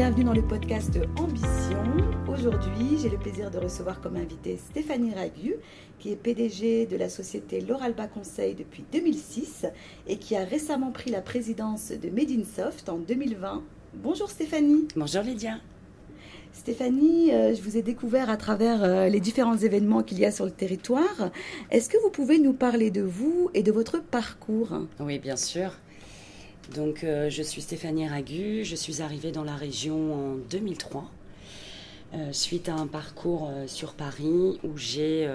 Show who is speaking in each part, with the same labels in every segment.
Speaker 1: bienvenue dans le podcast Ambition. Aujourd'hui, j'ai le plaisir de recevoir comme invité Stéphanie Ragu, qui est PDG de la société L'Oralba Conseil depuis 2006 et qui a récemment pris la présidence de Made in Soft en 2020. Bonjour Stéphanie.
Speaker 2: Bonjour Lydia.
Speaker 1: Stéphanie, euh, je vous ai découvert à travers euh, les différents événements qu'il y a sur le territoire. Est-ce que vous pouvez nous parler de vous et de votre parcours?
Speaker 2: Oui, bien sûr. Donc, euh, je suis Stéphanie Ragu. Je suis arrivée dans la région en 2003. suite à un parcours sur Paris où j'ai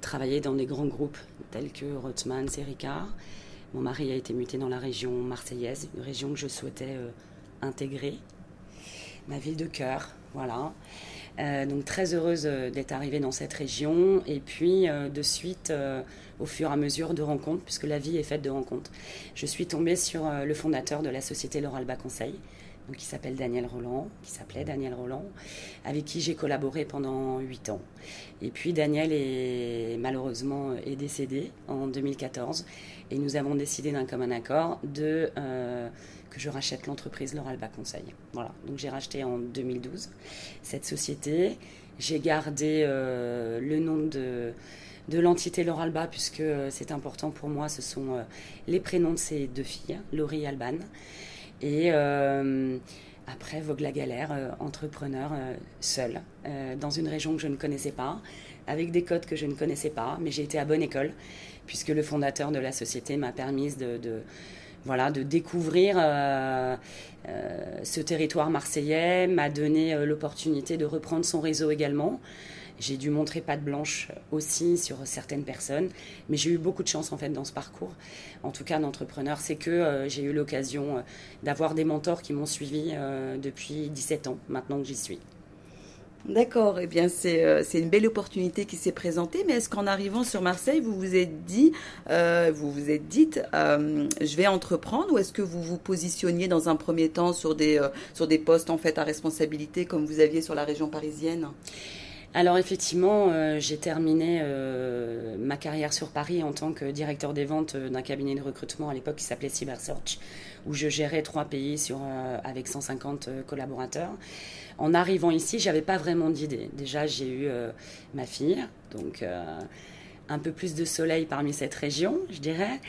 Speaker 2: travaillé dans des grands groupes tels que Rothmans et Ricard. Mon mari a été muté dans la région marseillaise, une région que je souhaitais intégrer, ma ville de cœur, voilà. Euh, donc très heureuse euh, d'être arrivée dans cette région et puis euh, de suite au fur et à mesure de rencontres puisque la vie est faite de rencontres. Je suis tombée sur le fondateur de la société L'Oralba Conseil donc qui s'appelle Daniel Roland, qui s'appelait Daniel Roland, avec qui j'ai collaboré pendant huit ans. Et puis Daniel est malheureusement est décédé en 2014 et nous avons décidé d'un commun accord de que je rachète l'entreprise L'Oralba Conseil. Voilà, donc j'ai racheté en 2012 cette société. J'ai gardé euh, le nom de, de l'entité L'Oralba puisque euh, c'est important pour moi. Ce sont euh, les prénoms de ces deux filles, Laurie et Alban. Et après, Vogue la galère, entrepreneur seul, dans une région que je ne connaissais pas, avec des codes que je ne connaissais pas, mais j'ai été à bonne école, puisque le fondateur de la société m'a permis de, de voilà, de découvrir euh, euh, ce territoire marseillais, m'a donné euh, l'opportunité de reprendre son réseau également. J'ai dû montrer patte blanche aussi sur certaines personnes, mais j'ai eu beaucoup de chance en fait dans ce parcours, en tout cas d'entrepreneur. C'est que j'ai eu l'occasion d'avoir des mentors qui m'ont suivi depuis 17 ans, maintenant que j'y suis.
Speaker 1: D'accord, eh bien euh, c'est une belle opportunité qui s'est présentée, mais est-ce qu'en arrivant sur Marseille, vous vous êtes dit, euh, euh, je vais entreprendre, ou est-ce que vous vous positionniez dans un premier temps sur des, sur des postes en fait à responsabilité comme vous aviez sur la région parisienne?
Speaker 2: Alors effectivement, j'ai terminé ma carrière sur Paris en tant que directeur des ventes d'un cabinet de recrutement à l'époque qui s'appelait CyberSearch, où je gérais trois pays sur, avec 150 collaborateurs en arrivant ici, j'avais pas vraiment d'idée. Déjà, j'ai eu euh, ma fille, donc euh, un peu plus de soleil parmi cette région, je dirais.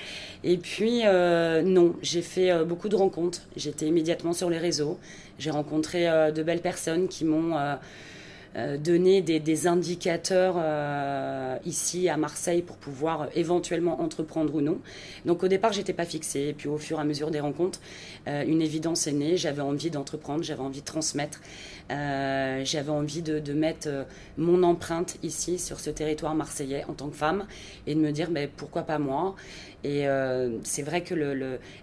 Speaker 2: Et puis, euh, non, j'ai fait beaucoup de rencontres. J'étais immédiatement sur les réseaux. J'ai rencontré de belles personnes qui m'ont euh, donner des, indicateurs euh, ici à Marseille pour pouvoir euh, éventuellement entreprendre ou non. Donc au départ, j'étais pas fixée. Et puis au fur et à mesure des rencontres, une évidence est née. J'avais envie d'entreprendre, j'avais envie de transmettre, j'avais envie de, mettre mon empreinte ici sur ce territoire marseillais en tant que femme et de me dire mais pourquoi pas moi? Et c'est vrai que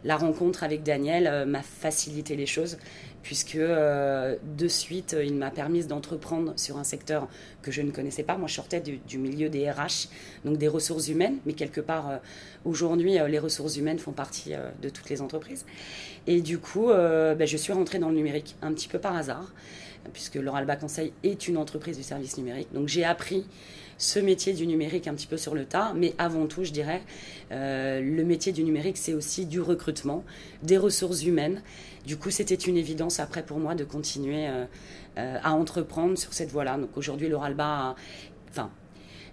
Speaker 2: la rencontre avec Daniel m'a facilité les choses puisque euh, de suite, il m'a permis d'entreprendre sur un secteur que je ne connaissais pas. Moi, je sortais du, milieu des RH, donc des ressources humaines, mais quelque part, euh, aujourd'hui, euh, les ressources humaines font partie de toutes les entreprises. Et du coup, ben, je suis rentrée dans le numérique un petit peu par hasard, puisque l'Oralba Conseil est une entreprise du service numérique. Donc, j'ai appris ce métier du numérique un petit peu sur le tas, mais avant tout, je dirais, le métier du numérique, c'est aussi du recrutement, des ressources humaines. Du coup, c'était une évidence après pour moi de continuer euh, euh, à entreprendre sur cette voie-là. Donc aujourd'hui, l'Oralba, enfin,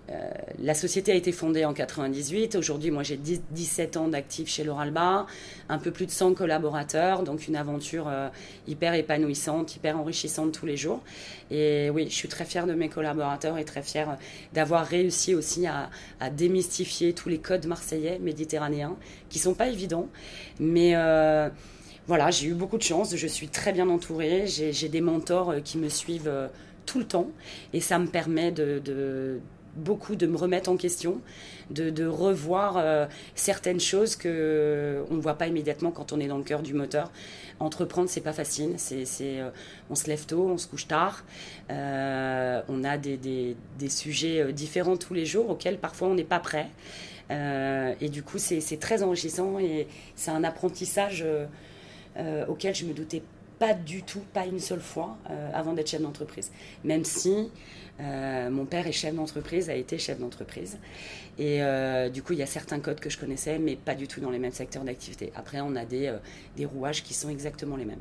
Speaker 2: euh, la société a été fondée en 98. Aujourd'hui, moi, j'ai 17 ans d'actifs chez l'Oralba, un peu plus de 100 collaborateurs, donc une aventure hyper épanouissante, hyper enrichissante tous les jours. Et oui, je suis très fière de mes collaborateurs et très fière d'avoir réussi aussi à, démystifier tous les codes marseillais, méditerranéens, qui sont pas évidents, mais voilà, j'ai eu beaucoup de chance, je suis très bien entourée, j'ai des mentors euh, qui me suivent euh, tout le temps et ça me permet de, beaucoup de me remettre en question, de, revoir euh, certaines choses que on ne voit pas immédiatement quand on est dans le cœur du moteur. Entreprendre, c'est pas facile. C'est, on se lève tôt, on se couche tard. on a des, sujets différents tous les jours auxquels parfois on n'est pas prêt. et du coup, c'est, très enrichissant et c'est un apprentissage euh, auquel je me doutais pas du tout, pas une seule fois, euh, avant d'être chef d'entreprise. Même si euh, mon père est chef d'entreprise, a été chef d'entreprise. Et du coup, il y a certains codes que je connaissais, mais pas du tout dans les mêmes secteurs d'activité. Après, on a des rouages qui sont exactement les mêmes.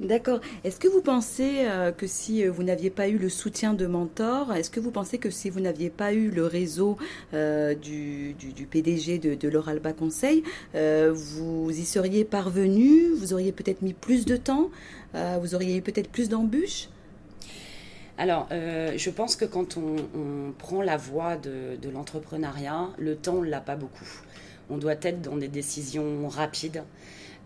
Speaker 1: D'accord. Est-ce que vous pensez euh, que si euh, vous n'aviez pas eu le soutien de mentors, est-ce que vous pensez que si vous n'aviez pas eu le réseau euh, du, PDG de, de l'Oralba Conseil, vous y seriez parvenu Vous auriez peut-être mis plus de temps Vous auriez eu peut-être plus d'embûches?
Speaker 2: Alors, je pense que quand on, prend la voie de, de l'entrepreneuriat, le temps, on ne l'a pas beaucoup. On doit être dans des décisions rapides.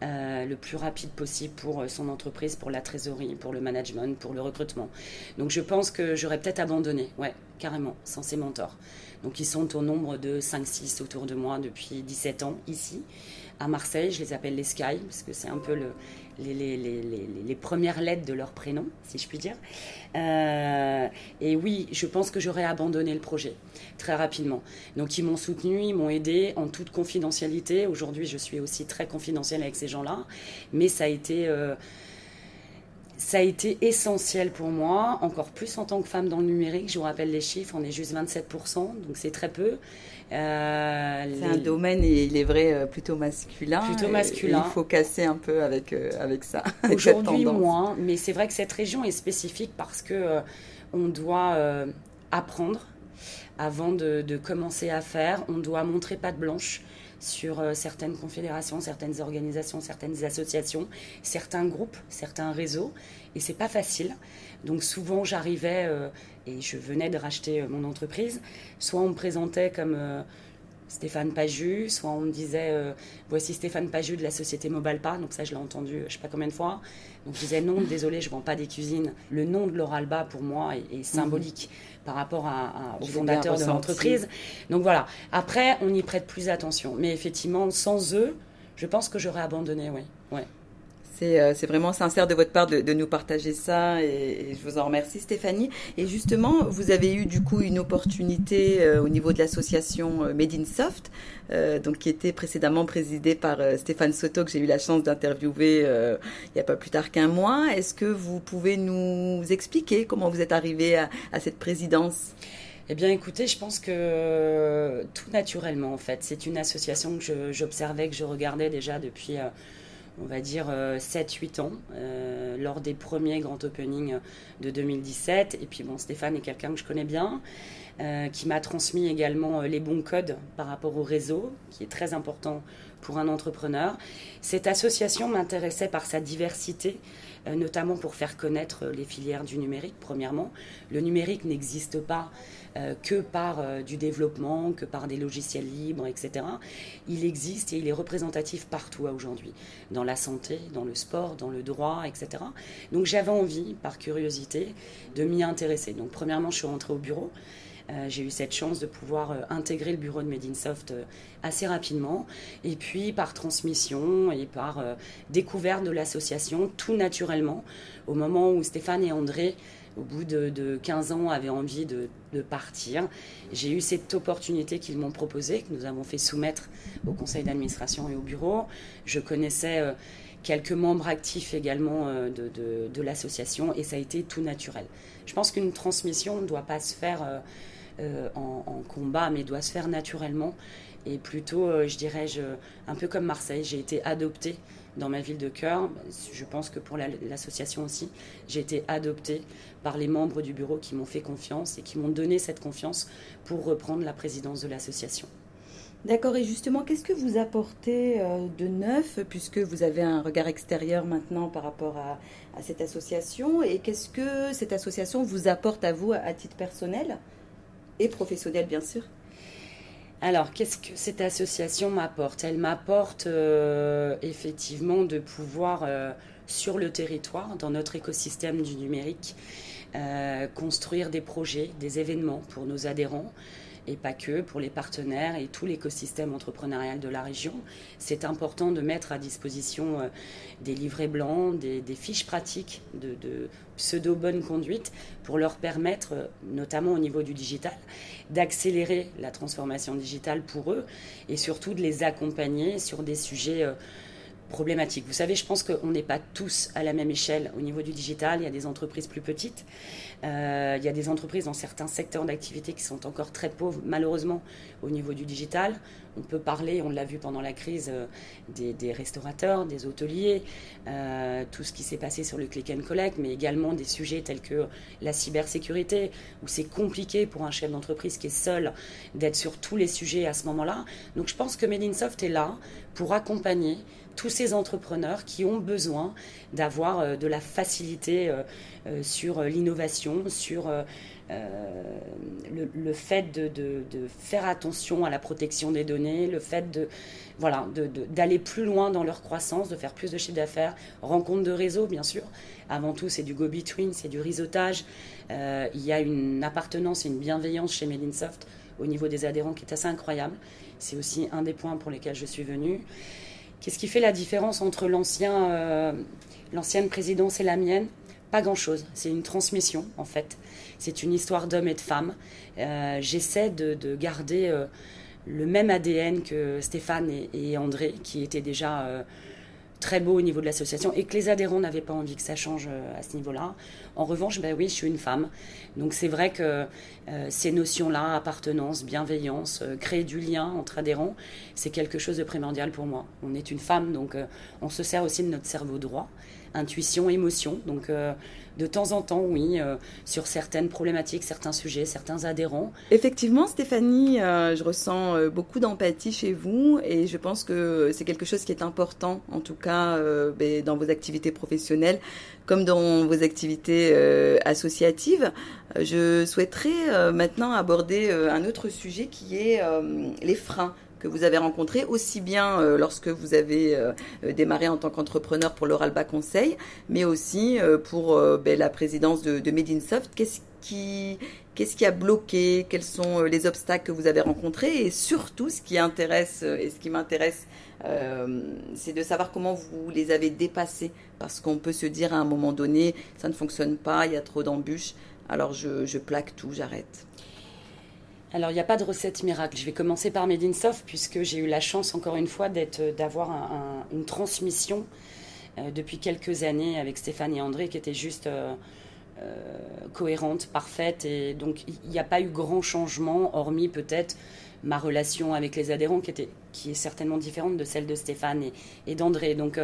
Speaker 2: Euh, le plus rapide possible pour euh, son entreprise, pour la trésorerie, pour le management, pour le recrutement. Donc je pense que j'aurais peut-être abandonné, ouais, carrément, sans ces mentors. Donc ils sont au nombre de 5-6 autour de moi depuis 17 ans ici. À Marseille, je les appelle les Sky, parce que c'est un peu le, les, premières lettres de leur prénom, si je puis dire. Euh, et oui, je pense que j'aurais abandonné le projet très rapidement. Donc ils m'ont soutenu, ils m'ont aidé en toute confidentialité. Aujourd'hui, je suis aussi très confidentielle avec ces gens-là, mais ça a été... Euh, ça a été essentiel pour moi, encore plus en tant que femme dans le numérique. Je vous rappelle les chiffres, on est juste 27%, donc c'est très peu.
Speaker 1: Euh, c'est un domaine, il est vrai, euh, plutôt masculin.
Speaker 2: Plutôt masculin.
Speaker 1: il faut casser un peu avec, euh, avec ça.
Speaker 2: Aujourd'hui, moins. Mais c'est vrai que cette région est spécifique parce que on doit apprendre avant de, de, commencer à faire. On doit montrer patte blanche sur certaines confédérations, certaines organisations, certaines associations, certains groupes, certains réseaux. Et c'est pas facile. Donc souvent, j'arrivais et je venais de racheter euh, mon entreprise, soit on me présentait comme euh, Stéphane Paju, soit on me disait euh, voici Stéphane Paju de la société Mobalpa, donc ça je l'ai entendu je sais pas combien de fois. Donc je disais non, désolé, je vends pas des cuisines. Le nom de l'Oralba pour moi est, symbolique par rapport à, au fondateur de l'entreprise. Donc voilà. Après, on y prête plus attention, mais effectivement, sans eux, je pense que j'aurais abandonné, oui. Ouais.
Speaker 1: Euh, c'est vraiment sincère de votre part de, nous partager ça et, je vous en remercie Stéphanie. Et justement, vous avez eu du coup une opportunité euh, au niveau de l'association euh, Made in Soft, donc qui était précédemment présidée par Stéphane Soto que j'ai eu la chance d'interviewer il n'y a pas plus tard qu'un mois. Est-ce que vous pouvez nous expliquer comment vous êtes arrivé à, cette présidence?
Speaker 2: Eh bien, écoutez, je pense que tout naturellement, en fait. C'est une association que j'observais, que je regardais déjà depuis on va dire 7-8 euh, ans, euh, lors des premiers grands openings de 2017. Et puis bon, Stéphane est quelqu'un que je connais bien, euh, qui m'a transmis également les bons codes par rapport au réseau, qui est très important pour un entrepreneur. Cette association m'intéressait par sa diversité, notamment pour faire connaître les filières du numérique, premièrement. Le numérique n'existe pas euh, que par euh, du développement, que par des logiciels libres, etc. Il existe et il est représentatif partout aujourd'hui, dans la santé, dans le sport, dans le droit, etc. Donc j'avais envie, par curiosité, de m'y intéresser. Donc premièrement, je suis rentrée au bureau. Euh, j'ai eu cette chance de pouvoir intégrer le bureau de Made in Soft assez rapidement. Et puis par transmission et par découverte de l'association, tout naturellement, au moment où Stéphane et André au bout de, 15 ans, avaient envie de, partir. J'ai eu cette opportunité qu'ils m'ont proposée, que nous avons fait soumettre au conseil d'administration et au bureau. Je connaissais euh, quelques membres actifs également euh, de, l'association et ça a été tout naturel. Je pense qu'une transmission ne doit pas se faire euh, en, en, combat, mais doit se faire naturellement. Et plutôt, je dirais, je, un peu comme Marseille, j'ai été adoptée dans ma ville de cœur. Je pense que pour l'association aussi, j'ai été adoptée par les membres du bureau qui m'ont fait confiance et qui m'ont donné cette confiance pour reprendre la présidence de l'association.
Speaker 1: D'accord, et justement, qu'est-ce que vous apportez euh, de neuf, puisque vous avez un regard extérieur maintenant par rapport à, cette association, et qu'est-ce que cette association vous apporte à vous à titre personnel? Et professionnel, bien sûr.
Speaker 2: Alors, qu'est-ce que cette association m'apporte? Elle m'apporte euh, effectivement de pouvoir, euh, sur le territoire, dans notre écosystème du numérique, euh, construire des projets, des événements pour nos adhérents et pas que pour les partenaires et tout l'écosystème entrepreneurial de la région. C'est important de mettre à disposition euh, des livrets blancs, des, fiches pratiques de, pseudo-bonne conduite pour leur permettre, euh, notamment au niveau du digital, d'accélérer la transformation digitale pour eux et surtout de les accompagner sur des sujets euh, Vous savez, je pense qu'on n'est pas tous à la même échelle au niveau du digital. Il y a des entreprises plus petites. Euh, il y a des entreprises dans certains secteurs d'activité qui sont encore très pauvres, malheureusement, au niveau du digital. On peut parler, on l'a vu pendant la crise, des, restaurateurs, des hôteliers, tout ce qui s'est passé sur le click and collect, mais également des sujets tels que la cybersécurité, où c'est compliqué pour un chef d'entreprise qui est seul d'être sur tous les sujets à ce moment-là. Donc je pense que Medinsoft est là pour accompagner tous ces entrepreneurs qui ont besoin d'avoir euh, de la facilité euh, euh, sur l'innovation, sur le, fait de, faire attention à la protection des données, le fait de voilà d'aller plus loin dans leur croissance, de faire plus de chiffre d'affaires, rencontre de réseau bien sûr. Avant tout, c'est du go-between, c'est du réseautage. il y a une appartenance et une bienveillance chez Medinsoft au niveau des adhérents qui est assez incroyable. C'est aussi un des points pour lesquels je suis venue. Qu'est-ce qui fait la différence entre euh, l'ancienne présidence et la mienne? Pas grand-chose. C'est une transmission, en fait. C'est une histoire d'hommes et de femmes. Euh, j'essaie de, garder euh, le même ADN que Stéphane et, André, qui étaient déjà très beaux au niveau de l'association, et que les adhérents n'avaient pas envie que ça change à ce niveau-là. En revanche, ben oui, je suis une femme. Donc c'est vrai que euh, ces notions-là, appartenance, bienveillance, euh, créer du lien entre adhérents, c'est quelque chose de primordial pour moi. On est une femme, donc euh, on se sert aussi de notre cerveau droit, intuition, émotion. Donc de temps en temps, oui, sur certaines problématiques, certains sujets, certains adhérents.
Speaker 1: Effectivement, Stéphanie, je ressens beaucoup d'empathie chez vous et je pense que c'est quelque chose qui est important, en tout cas ben, dans vos activités professionnelles comme dans vos activités associatives. Je souhaiterais euh, maintenant aborder euh, un autre sujet qui est euh, les freins que vous avez rencontrés, aussi bien lorsque vous avez démarré en tant qu'entrepreneur pour l'Oralba Conseil, mais aussi pour ben, la présidence de, de Medinsoft. Qu'est-ce qui, qu'est-ce qui a bloqué? Quels sont les obstacles que vous avez rencontrés? Et surtout, ce qui intéresse et ce qui m'intéresse, c'est de savoir comment vous les avez dépassés. Parce qu'on peut se dire à un moment donné, ça ne fonctionne pas, il y a trop d'embûches. Alors je, plaque tout, j'arrête.
Speaker 2: Alors il n'y a pas de recette miracle. Je vais commencer par Medinsoft puisque j'ai eu la chance encore une fois d'avoir une transmission euh, depuis quelques années avec Stéphane et André qui était juste euh, euh, cohérente, parfaite. Et donc il n'y a pas eu grand changement hormis peut-être ma relation avec les adhérents qui, était, qui est certainement différente de celle de Stéphane et, d'André. Donc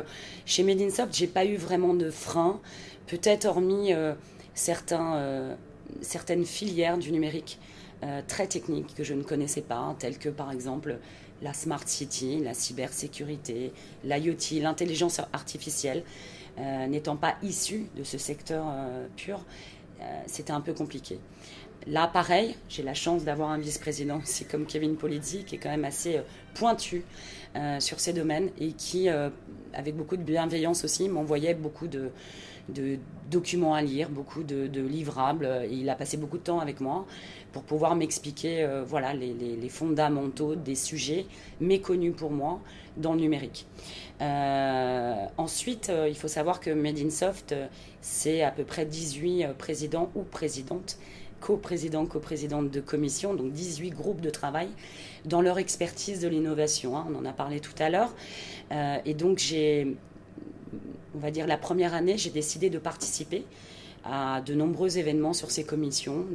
Speaker 2: chez Medinsoft, j'ai pas eu vraiment de frein, peut-être hormis euh, certaines filières du numérique euh, très techniques que je ne connaissais pas, telles que par exemple la smart city, la cybersécurité, l'IoT, l'intelligence artificielle, euh, n'étant pas issus de ce secteur pur, c'était un peu compliqué. Là, pareil, j'ai la chance d'avoir un vice-président, c'est comme Kevin Polizzi, qui est quand même assez pointu sur ces domaines et qui, avec beaucoup de bienveillance aussi, m'envoyait beaucoup de, de documents à lire, beaucoup de, livrables. il a passé beaucoup de temps avec moi pour pouvoir m'expliquer euh, voilà, les, fondamentaux des sujets méconnus pour moi dans le numérique. Euh, ensuite, euh, il faut savoir que Made in Soft, c'est à peu près 18 présidents ou présidentes co-présidents, co-présidentes de commission, donc 18 groupes de travail dans leur expertise de l'innovation. Hein. on en a parlé tout à l'heure. et donc j'ai on va dire, la première année, j'ai décidé de participer à de nombreux événements sur ces commissions,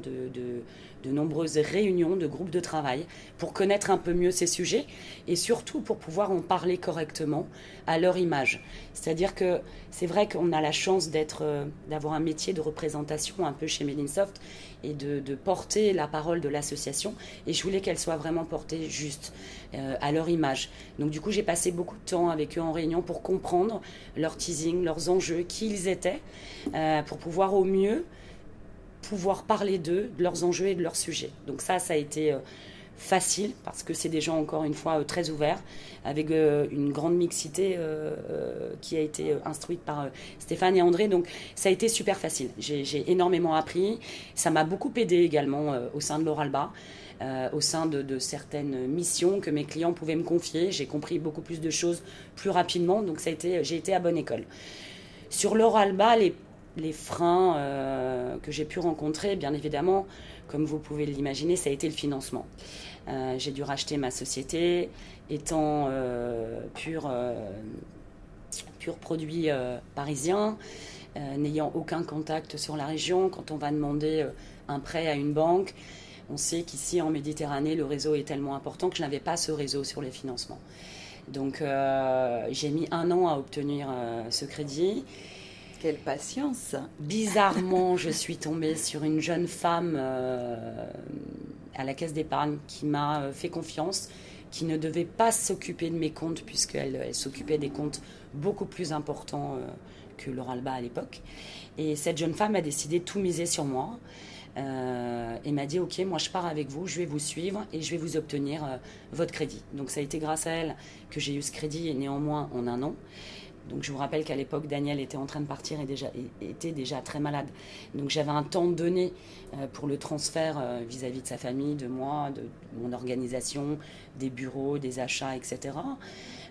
Speaker 2: nombreuses réunions de groupes de travail pour connaître un peu mieux ces sujets et surtout pour pouvoir en parler correctement à leur image. C'est-à-dire que c'est vrai qu'on a la chance d'être, euh, d'avoir un métier de représentation un peu chez Medinsoft et de, porter la parole de l'association et je voulais qu'elle soit vraiment portée juste euh, à leur image. Donc du coup j'ai passé beaucoup de temps avec eux en réunion pour comprendre leur teasing, leurs enjeux, qui ils étaient, euh, pour pouvoir au mieux pouvoir parler d'eux, de leurs enjeux et de leurs sujets. Donc ça, ça a été euh, facile parce que c'est des gens encore une fois euh, très ouverts avec euh, une grande mixité qui a été instruite par Stéphane et André. Donc ça a été super facile. J'ai énormément appris. Ça m'a beaucoup aidé également au sein de l'Oralba au sein de, de, certaines missions que mes clients pouvaient me confier. J'ai compris beaucoup plus de choses plus rapidement. Donc ça a été j'ai été à bonne école. Sur l'Oralba les les freins euh, que j'ai pu rencontrer, bien évidemment, comme vous pouvez l'imaginer, ça a été le financement. Euh, j'ai dû racheter ma société, étant euh, pur, pur produit parisien, n'ayant aucun contact sur la région. Quand on va demander un prêt à une banque, On sait qu'ici en Méditerranée, le réseau est tellement important que je n'avais pas ce réseau sur les financements. Donc j'ai mis un an à obtenir ce crédit.
Speaker 1: Quelle patience
Speaker 2: Bizarrement, je suis tombée sur une jeune femme à la caisse d'épargne qui m'a fait confiance, qui ne devait pas s'occuper de mes comptes puisqu'elle elle, s'occupait des comptes beaucoup plus importants euh, que l'Oralba à l'époque. Et cette jeune femme a décidé de tout miser sur moi. Euh, et m'a dit ok moi je pars avec vous je vais vous suivre et je vais vous obtenir euh, votre crédit donc ça a été grâce à elle que j'ai eu ce crédit et néanmoins en un an donc je vous rappelle qu'à l'époque, Daniel était en train de partir et déjà, était déjà très malade. Donc j'avais un temps donné euh, pour le transfert euh, vis-à-vis de sa famille, de moi, de mon organisation, des bureaux, des achats, etc.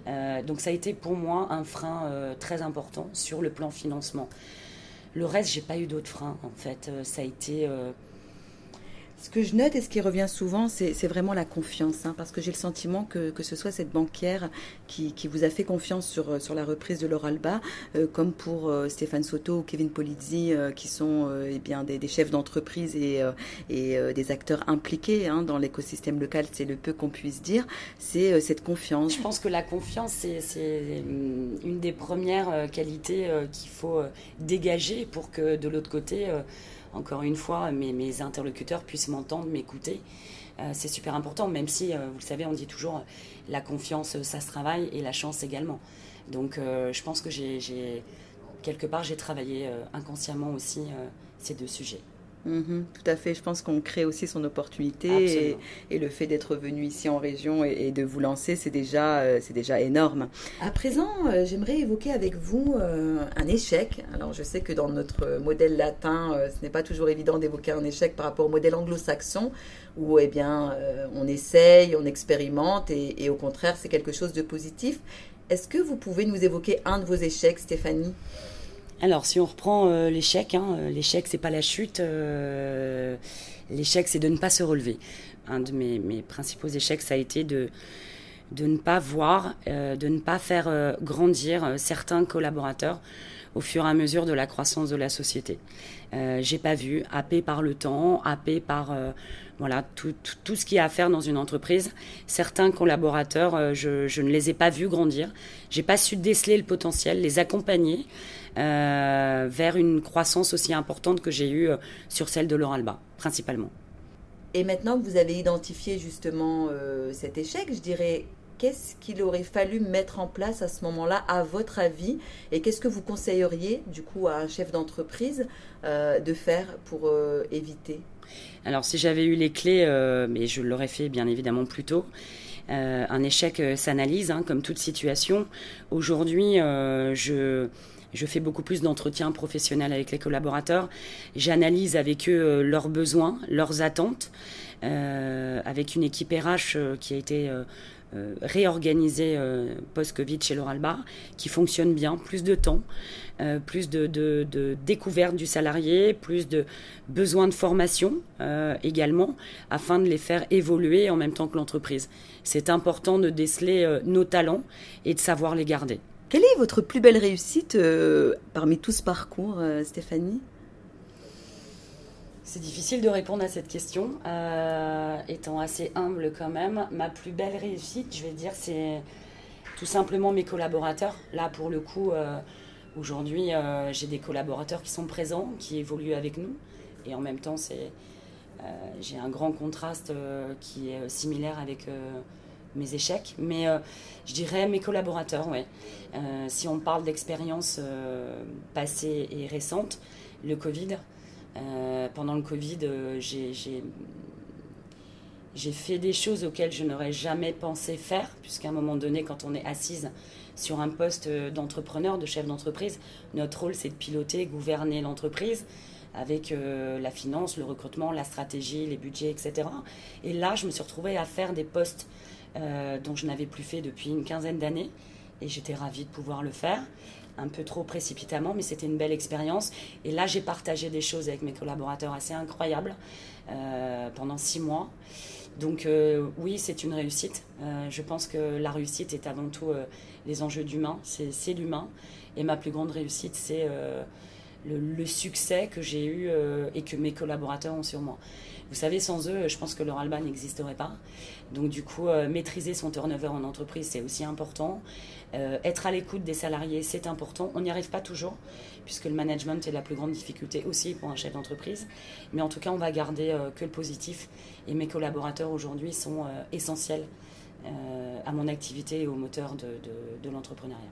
Speaker 2: Euh, donc ça a été pour moi un frein très important sur le plan financement. Le reste, j'ai pas eu d'autres freins en fait. ça a été
Speaker 1: ce que je note et ce qui revient souvent, c'est vraiment la confiance, hein, parce que j'ai le sentiment que, que ce soit cette banquière qui, qui, vous a fait confiance sur, sur la reprise de l'Oralba, euh, comme pour euh, Stéphane Soto ou Kevin Polizzi, euh, qui sont eh bien des, des chefs d'entreprise et, et des acteurs impliqués hein, dans l'écosystème local, c'est le peu qu'on puisse dire, c'est cette confiance.
Speaker 2: Je pense que la confiance, c'est une des premières qualités qu'il faut dégager pour que de l'autre côté encore une fois, mes, interlocuteurs puissent m'entendre, m'écouter. Euh, c'est super important, même si, euh, vous le savez, on dit toujours, la confiance, ça se travaille, et la chance également. Donc euh, je pense que j'ai, quelque part, j'ai travaillé inconsciemment aussi ces deux sujets.
Speaker 1: Mhm, tout à fait. Je pense qu'on crée aussi son opportunité et, le fait d'être venu ici en région et, de vous lancer, c'est déjà, euh, c'est déjà énorme. À présent, euh, j'aimerais évoquer avec vous euh, un échec. Alors, je sais que dans notre modèle latin, ce n'est pas toujours évident d'évoquer un échec par rapport au modèle anglo-saxon où, eh bien, on essaye, on expérimente et, et au contraire, c'est quelque chose de positif. Est-ce que vous pouvez nous évoquer un de vos échecs, Stéphanie?
Speaker 2: Alors, si on reprend euh, l'échec, hein, euh, l'échec, c'est pas la chute. Euh, l'échec, c'est de ne pas se relever. Un de mes, principaux échecs, ça a été de, de ne pas voir, de ne pas faire grandir certains collaborateurs au fur et à mesure de la croissance de la société. J'ai pas vu, happé par le temps, happé par voilà tout, tout, ce qu'il y a à faire dans une entreprise. Certains collaborateurs, je, je, ne les ai pas vus grandir. J'ai pas su déceler le potentiel, les accompagner. Euh, vers une croissance aussi importante que j'ai eue euh, sur celle de l'Oralba, principalement.
Speaker 1: Et maintenant que vous avez identifié justement euh, cet échec, je dirais, qu'est-ce qu'il aurait fallu mettre en place à ce moment-là, à votre avis Et qu'est-ce que vous conseilleriez, du coup, à un chef d'entreprise de faire pour éviter?
Speaker 2: Alors, si j'avais eu les clés, mais je l'aurais fait bien évidemment plus tôt, un échec s'analyse, hein, comme toute situation. Aujourd'hui, je je fais beaucoup plus d'entretiens professionnels avec les collaborateurs. J'analyse avec eux euh, leurs besoins, leurs attentes, euh, avec une équipe RH euh, qui a été réorganisée post-Covid chez l'Oralba, qui fonctionne bien, plus de temps, plus de, découverte du salarié, plus de besoins de formation également, afin de les faire évoluer en même temps que l'entreprise. C'est important de déceler nos talents et de savoir les garder.
Speaker 1: Quelle est votre plus belle réussite euh, parmi tout ce parcours, euh, Stéphanie?
Speaker 2: C'est difficile de répondre à cette question, euh, étant assez humble quand même. Ma plus belle réussite, je vais dire, c'est tout simplement mes collaborateurs. Là, pour le coup, aujourd'hui, j'ai des collaborateurs qui sont présents, qui évoluent avec nous, et en même temps, c'est j'ai un grand contraste qui est similaire avec mes échecs, mais euh, je dirais mes collaborateurs, ouais. Euh, si on parle d'expériences euh, passées et récentes, le Covid, pendant le Covid, j'ai j'ai fait des choses auxquelles je n'aurais jamais pensé faire, puisqu'à un moment donné, quand on est assise sur un poste d'entrepreneur, de chef d'entreprise, notre rôle c'est de piloter, gouverner l'entreprise avec la finance, le recrutement, la stratégie, les budgets, etc. Et là, je me suis retrouvée à faire des postes euh, dont je n'avais plus fait depuis une quinzaine d'années. Et j'étais ravie de pouvoir le faire, un peu trop précipitamment, mais c'était une belle expérience. Et là, j'ai partagé des choses avec mes collaborateurs assez incroyables euh, pendant six mois. Donc euh, oui, c'est une réussite. je pense que la réussite est avant tout les enjeux d'humain, c'est l'humain. Et ma plus grande réussite, c'est le, succès que j'ai eu et que mes collaborateurs ont sur moi. Vous savez, sans eux, je pense que leur Alba n'existerait pas. Donc du coup, maîtriser son turnover en entreprise, c'est aussi important. être à l'écoute des salariés, c'est important. On n'y arrive pas toujours, puisque le management est la plus grande difficulté aussi pour un chef d'entreprise. Mais en tout cas, on va garder que le positif. Et mes collaborateurs aujourd'hui sont essentiels à mon activité et au moteur de l'entrepreneuriat.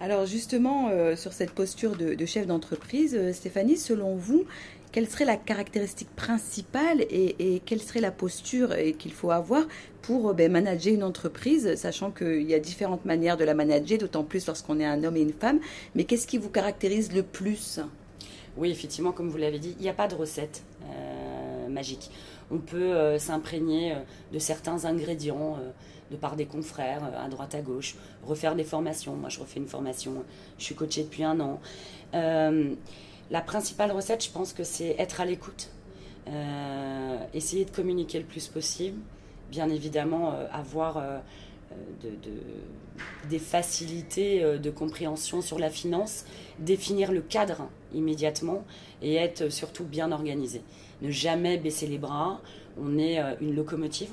Speaker 1: Alors justement, euh, sur cette posture de, chef d'entreprise, euh, Stéphanie, selon vous, quelle serait la caractéristique principale et, quelle serait la posture qu'il faut avoir pour euh, ben, manager une entreprise, sachant qu'il y a différentes manières de la manager, d'autant plus lorsqu'on est un homme et une femme. Mais qu'est-ce qui vous caractérise le plus?
Speaker 2: Oui, effectivement, comme vous l'avez dit, il n'y a pas de recette magique. On peut s'imprégner de certains ingrédients de par des confrères euh, à droite à gauche, refaire des formations. Moi, je refais une formation, je suis coachée depuis un an. Euh, la principale recette, je pense que c'est être à l'écoute, euh, essayer de communiquer le plus possible, bien évidemment avoir des facilités de compréhension sur la finance, définir le cadre immédiatement et être surtout bien organisé. Ne jamais baisser les bras, on est une locomotive.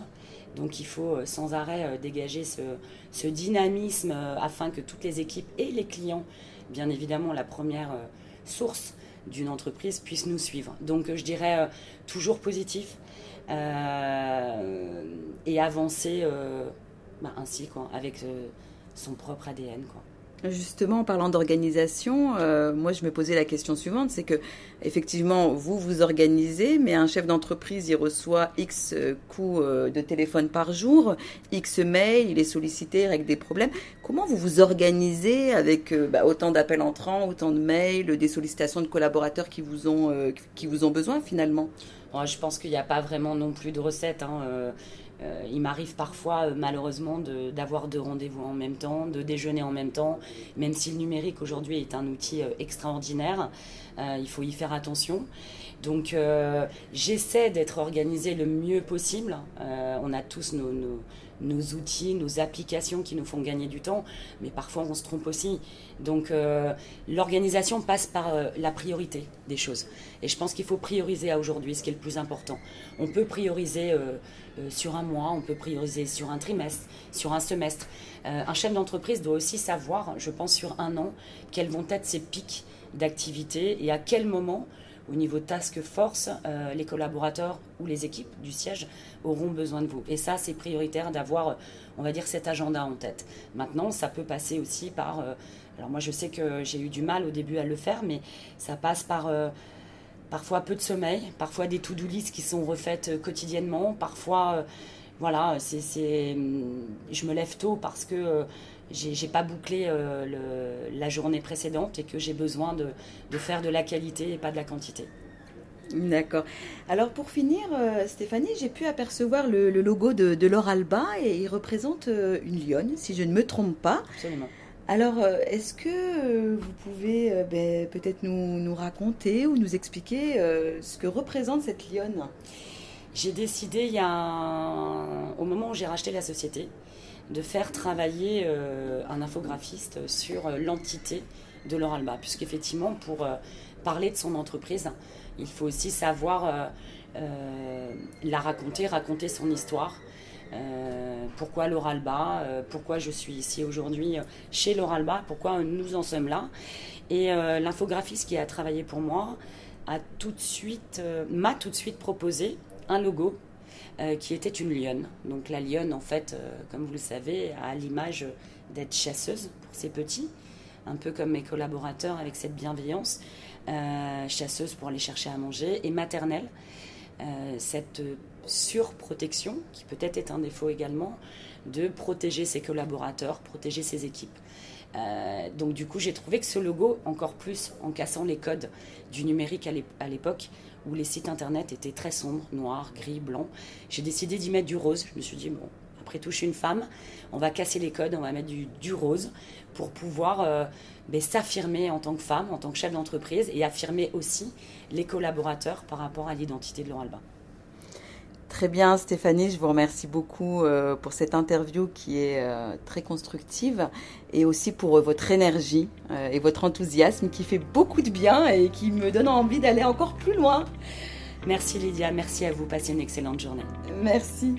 Speaker 2: Donc il faut euh, sans arrêt euh, dégager ce, dynamisme euh, afin que toutes les équipes et les clients, bien évidemment la première source d'une entreprise, puissent nous suivre. Donc je dirais toujours positif et avancer bah, ainsi quoi, avec son propre ADN. Quoi.
Speaker 1: Justement, en parlant d'organisation, euh, moi je me posais la question suivante, c'est que effectivement vous vous organisez, mais un chef d'entreprise il reçoit X euh, coups euh, de téléphone par jour, X mails, il est sollicité, règle des problèmes. Comment vous vous organisez avec bah, autant d'appels entrants, autant de mails, des sollicitations de collaborateurs qui vous ont qui vous ont besoin finalement?
Speaker 2: Je pense qu'il n'y a pas vraiment non plus de recette. Hein, euh, il m'arrive parfois, euh, malheureusement, d'avoir deux rendez-vous en même temps, de déjeuner en même temps, même si le numérique aujourd'hui est un outil euh, extraordinaire. il faut y faire attention. Donc, j'essaie d'être organisé le mieux possible. on a tous nos, outils, nos applications qui nous font gagner du temps, mais parfois on se trompe aussi. Donc euh, l'organisation passe par euh, la priorité des choses. Et je pense qu'il faut prioriser à aujourd'hui ce qui est le plus important. On peut prioriser euh, sur un mois, on peut prioriser sur un trimestre, sur un semestre. un chef d'entreprise doit aussi savoir, je pense sur un an, quels vont être ses pics d'activité et à quel moment au niveau task force, euh, les collaborateurs ou les équipes du siège auront besoin de vous. Et ça, c'est prioritaire d'avoir, on va dire, cet agenda en tête. Maintenant, ça peut passer aussi par... Euh, alors moi, je sais que j'ai eu du mal au début à le faire, mais ça passe par... Euh, parfois peu de sommeil, parfois des to-do lists qui sont refaites quotidiennement, parfois, voilà, c'est, je me lève tôt parce que j'ai pas bouclé euh, la journée précédente et que j'ai besoin de, faire de la qualité et pas de la quantité.
Speaker 1: D'accord. Alors pour finir, euh, Stéphanie, j'ai pu apercevoir le, logo de, de Alba et il représente euh, une lionne, si je ne me trompe pas.
Speaker 2: Absolument.
Speaker 1: Alors, est-ce que vous pouvez ben, peut-être nous, raconter ou nous expliquer ce que représente cette lionne?
Speaker 2: J'ai décidé, il y a au moment où j'ai racheté la société, de faire travailler euh, un infographiste sur euh, l'entité de l'Oralba, puisqu'effectivement, pour euh, parler de son entreprise, il faut aussi savoir la raconter, raconter son histoire. pourquoi l'Oralba, pourquoi je suis ici aujourd'hui chez l'Oralba, pourquoi nous en sommes là. Et l'infographiste qui a travaillé pour moi a tout de suite, m'a tout de suite proposé un logo euh, qui était une lionne. Donc la lionne, en fait, euh, comme vous le savez, a l'image d'être chasseuse pour ses petits, un peu comme mes collaborateurs avec cette bienveillance, euh, chasseuse pour aller chercher à manger, et maternelle, cette surprotection, qui peut-être est un défaut également, de protéger ses collaborateurs, protéger ses équipes. donc du coup, j'ai trouvé que ce logo, encore plus en cassant les codes du numérique à l'époque, où les sites internet étaient très sombres, noirs, gris, blancs. J'ai décidé d'y mettre du rose. Je me suis dit, bon, après tout, je suis une femme, on va casser les codes, on va mettre du, rose pour pouvoir euh, ben, s'affirmer en tant que femme, en tant que chef d'entreprise et affirmer aussi les collaborateurs par rapport à l'identité de Laurent Alba.
Speaker 1: Très bien, Stéphanie, je vous remercie beaucoup euh, pour cette interview qui est euh, très constructive et aussi pour euh, votre énergie et votre enthousiasme qui fait beaucoup de bien et qui me donne envie d'aller encore plus loin.
Speaker 2: Merci Lydia, merci à vous, passez une excellente journée.
Speaker 1: Merci.